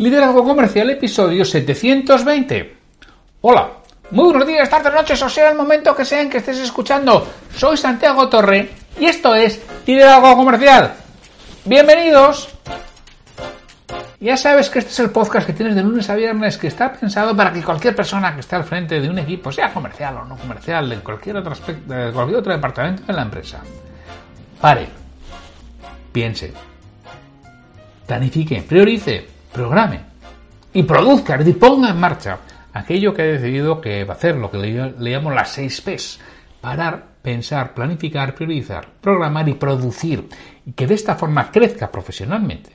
Liderazgo Comercial, episodio 720. Hola, muy buenos días, tardes, noches, o sea el momento que sea en que estés escuchando. Soy Santiago Torre y esto es Liderazgo Comercial. Bienvenidos. Ya sabes que este es el podcast que tienes de lunes a viernes que está pensado para que cualquier persona que esté al frente de un equipo, sea comercial o no comercial, de cualquier otro aspecto, de cualquier otro departamento de la empresa, pare, piense, planifique, priorice programe y produzca, y ponga en marcha aquello que ha decidido que va a hacer, lo que le, llamo las 6 P's. Parar, pensar, planificar, priorizar, programar y producir. Y que de esta forma crezca profesionalmente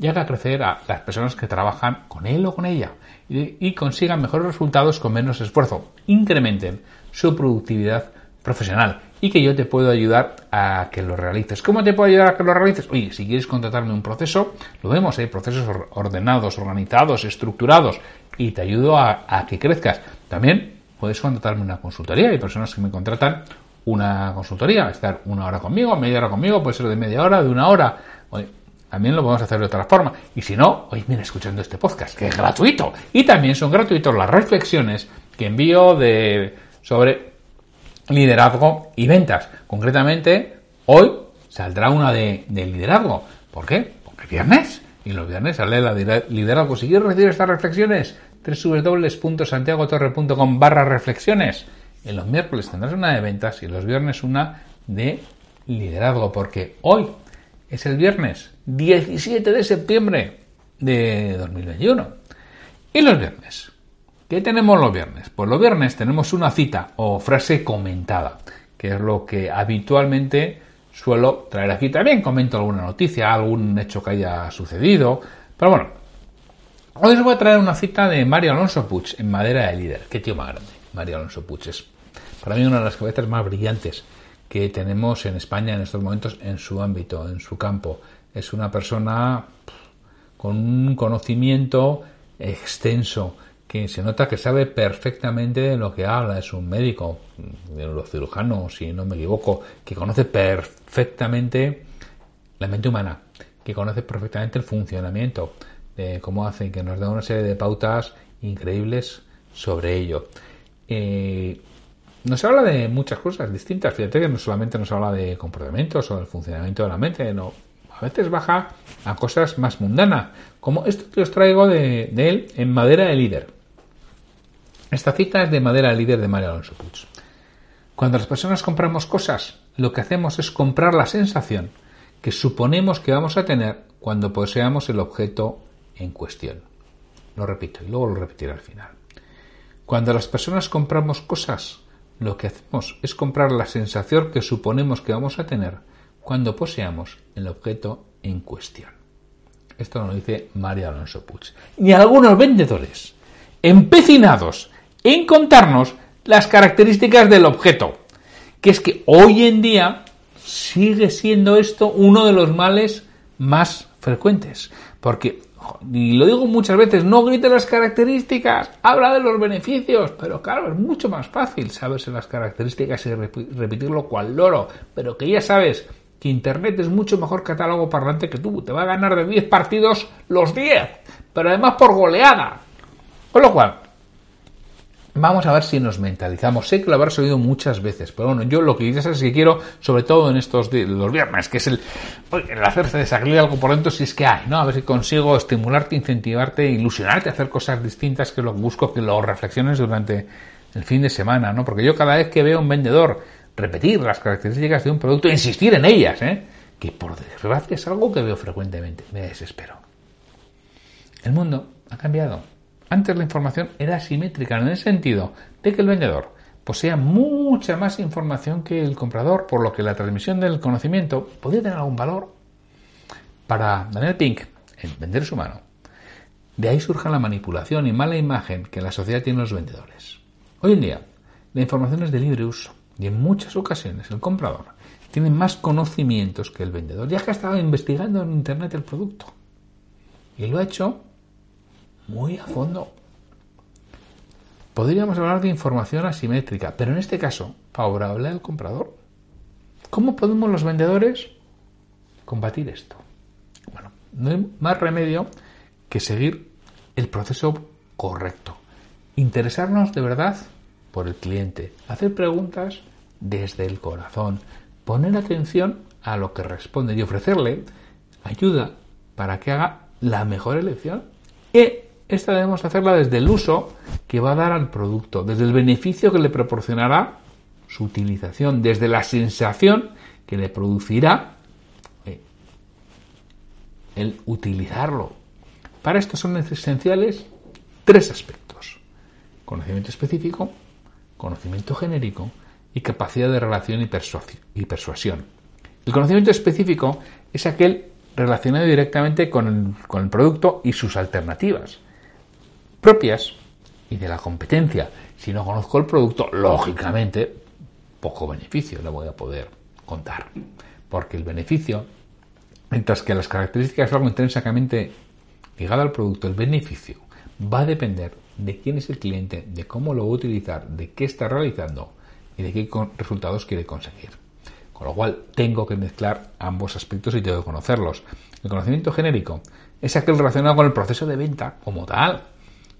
y haga crecer a las personas que trabajan con él o con ella y, y consigan mejores resultados con menos esfuerzo. Incrementen su productividad profesional y que yo te puedo ayudar a que lo realices. ¿Cómo te puedo ayudar a que lo realices? Oye, si quieres contratarme un proceso, lo vemos, hay procesos ordenados, organizados, estructurados y te ayudo a, que crezcas. También puedes contratarme una consultoría. Hay personas que me contratan una consultoría, estar una hora conmigo, media hora conmigo, puede ser de media hora, de una hora. Oye, también lo podemos hacer de otra forma. Y si no, oye, mira, escuchando este podcast, que es gratuito. Y también son gratuitos las reflexiones que envío de sobre liderazgo y ventas. Concretamente, hoy saldrá una de, liderazgo. ¿Por qué? Porque es viernes. Y los viernes sale la liderazgo. Si quieres recibir estas reflexiones, www.santiagotorre.com barra reflexiones. En los miércoles tendrás una de ventas y los viernes una de liderazgo. Porque hoy es el viernes 17 de septiembre de 2021. Y los viernes ¿Qué tenemos los viernes? Pues los viernes tenemos una cita o frase comentada, que es lo que habitualmente suelo traer aquí. También comento alguna noticia, algún hecho que haya sucedido. Pero bueno, hoy os voy a traer una cita de Mario Alonso Puig en Madera de Líder. Qué tío más grande. Mario Alonso Puig es para mí una de las cabezas más brillantes que tenemos en España en estos momentos en su ámbito, en su campo. Es una persona con un conocimiento extenso que se nota que sabe perfectamente de lo que habla, es un médico, cirujanos, si no me equivoco, que conoce perfectamente la mente humana, que conoce perfectamente el funcionamiento, de cómo hace, que nos da una serie de pautas increíbles sobre ello. Eh, nos habla de muchas cosas distintas, fíjate que no solamente nos habla de comportamientos o del funcionamiento de la mente, no, a veces baja a cosas más mundanas, como esto que os traigo de, de él en Madera de Líder. Esta cita es de Madera Líder de Mario Alonso Puig. Cuando las personas compramos cosas, lo que hacemos es comprar la sensación que suponemos que vamos a tener cuando poseamos el objeto en cuestión. Lo repito y luego lo repetiré al final. Cuando las personas compramos cosas, lo que hacemos es comprar la sensación que suponemos que vamos a tener cuando poseamos el objeto en cuestión. Esto lo dice Mario Alonso Puig. Y algunos vendedores empecinados en contarnos las características del objeto. Que es que hoy en día sigue siendo esto uno de los males más frecuentes. Porque, y lo digo muchas veces, no grite las características, habla de los beneficios, pero claro, es mucho más fácil saberse las características y repetirlo cual loro, pero que ya sabes que Internet es mucho mejor catálogo parlante que tú, te va a ganar de 10 partidos los 10, pero además por goleada. Con lo cual, Vamos a ver si nos mentalizamos. Sé que lo habrás oído muchas veces, pero bueno, yo lo que ya sabes que quiero, sobre todo en estos los viernes, que es el, hacerse de salir algo por dentro si es que hay, ¿no? A ver si consigo estimularte, incentivarte, ilusionarte hacer cosas distintas, que lo busco que lo reflexiones durante el fin de semana, ¿no? Porque yo cada vez que veo a un vendedor repetir las características de un producto, insistir en ellas, ¿eh? Que por desgracia es algo que veo frecuentemente, me desespero. El mundo ha cambiado antes la información era asimétrica en el sentido de que el vendedor posea mucha más información que el comprador, por lo que la transmisión del conocimiento podía tener algún valor. Para Daniel Pink, el vender es humano, De ahí surge la manipulación y mala imagen que la sociedad tiene los vendedores. Hoy en día, la información es de libre uso y en muchas ocasiones el comprador tiene más conocimientos que el vendedor, ya que ha estado investigando en Internet el producto. Y lo ha hecho muy a fondo. Podríamos hablar de información asimétrica, pero en este caso, favorable al comprador. ¿Cómo podemos los vendedores combatir esto? Bueno, no hay más remedio que seguir el proceso correcto. Interesarnos de verdad por el cliente, hacer preguntas desde el corazón, poner atención a lo que responde y ofrecerle ayuda para que haga la mejor elección. Y esta debemos hacerla desde el uso que va a dar al producto, desde el beneficio que le proporcionará su utilización, desde la sensación que le producirá eh, el utilizarlo. Para esto son esenciales tres aspectos. Conocimiento específico, conocimiento genérico y capacidad de relación y, persuasión. El conocimiento específico es aquel relacionado directamente con el, producto y sus alternativas propias y de la competencia. Si no conozco el producto, lógicamente, poco beneficio le voy a poder contar. Porque el beneficio, mientras que las características son algo intrínsecamente ligado al producto, el beneficio va a depender de quién es el cliente, de cómo lo va a utilizar, de qué está realizando y de qué resultados quiere conseguir. Con lo cual tengo que mezclar ambos aspectos y tengo que conocerlos. El conocimiento genérico es aquel relacionado con el proceso de venta como tal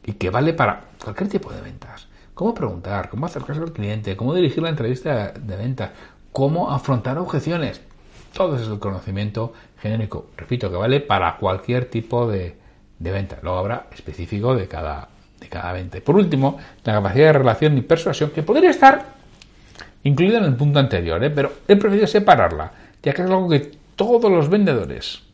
y que vale para cualquier tipo de ventas. Cómo preguntar, cómo acercarse al cliente, cómo dirigir la entrevista de venta, cómo afrontar objeciones. Todo es el conocimiento genérico. Repito, que vale para cualquier tipo de, de venta. Luego habrá específico de cada, de cada venta. por último, la capacidad de relación y persuasión, que podría estar incluida en el punto anterior, ¿eh? pero he preferido separarla, ya que es algo que todos los vendedores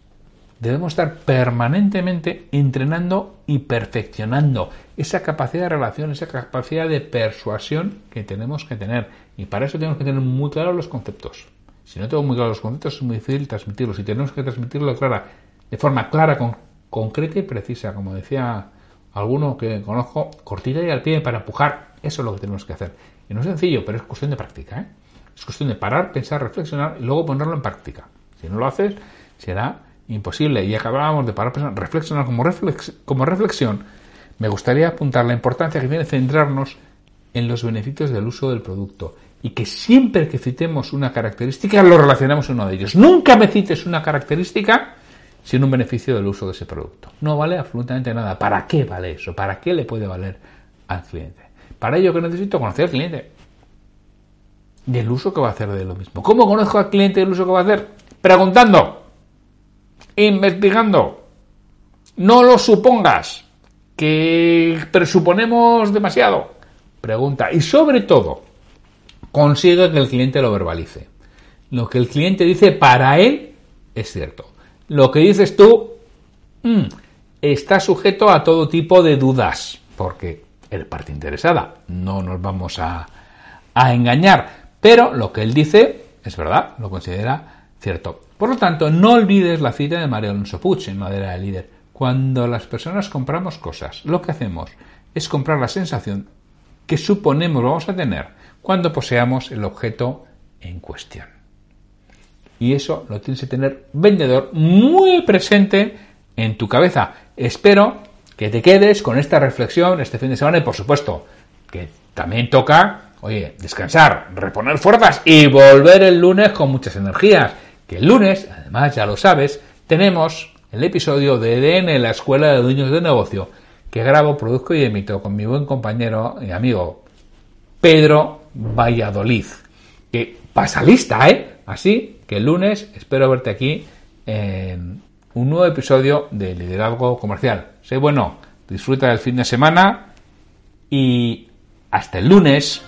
debemos estar permanentemente entrenando y perfeccionando esa capacidad de relación, esa capacidad de persuasión que tenemos que tener. Y para eso tenemos que tener muy claros los conceptos. Si no tengo muy claros los conceptos es muy difícil transmitirlos y tenemos que transmitirlo clara, de forma clara, concreta y precisa, como decía alguno que conozco, cortita y al pie para empujar. Eso es lo que tenemos que hacer. Y no es sencillo, pero es cuestión de práctica. ¿eh? Es cuestión de parar, pensar, reflexionar y luego ponerlo en práctica. Si no lo haces, será imposible. Y acabábamos de parar, pensar, reflexionar como, como reflexión. Me gustaría apuntar la importancia que tiene centrarnos en los beneficios del uso del producto y que siempre que citemos una característica lo relacionamos con uno de ellos. Nunca me cites una característica sin un beneficio del uso de ese producto. No vale absolutamente nada. ¿Para qué vale eso? ¿Para qué le puede valer al cliente? Para ello que necesito conocer al cliente. Del uso que va a hacer de lo mismo. ¿Cómo conozco al cliente del uso que va a hacer? Preguntando. Investigando. No lo supongas. Que presuponemos demasiado. Pregunta. Y sobre todo, consigue que el cliente lo verbalice. Lo que el cliente dice para él es cierto. Lo que dices tú mm, está sujeto a todo tipo de dudas. Porque el parte interesada. No nos vamos a, engañar. Pero lo que él dice es verdad, lo considera cierto. Por lo tanto, no olvides la cita de Mario Alonso Puig en Madera de Líder. Cuando las personas compramos cosas, lo que hacemos es comprar la sensación que suponemos vamos a tener cuando poseamos el objeto en cuestión. Y eso lo tienes que tener vendedor muy presente en tu cabeza. Espero que te quedes con esta reflexión este fin de semana y por supuesto que también toca, oye, descansar, reponer fuerzas y volver el lunes con muchas energías. Que el lunes, además ya lo sabes, tenemos el episodio de EDN, la Escuela de Dueños de Negocio, que grabo, produzco y emito con mi buen compañero y amigo Pedro Valladolid. Que pasa lista, ¿eh? Así que el lunes espero verte aquí en un nuevo episodio de Liderazgo Comercial. Sé bueno, disfruta del fin de semana y hasta el lunes.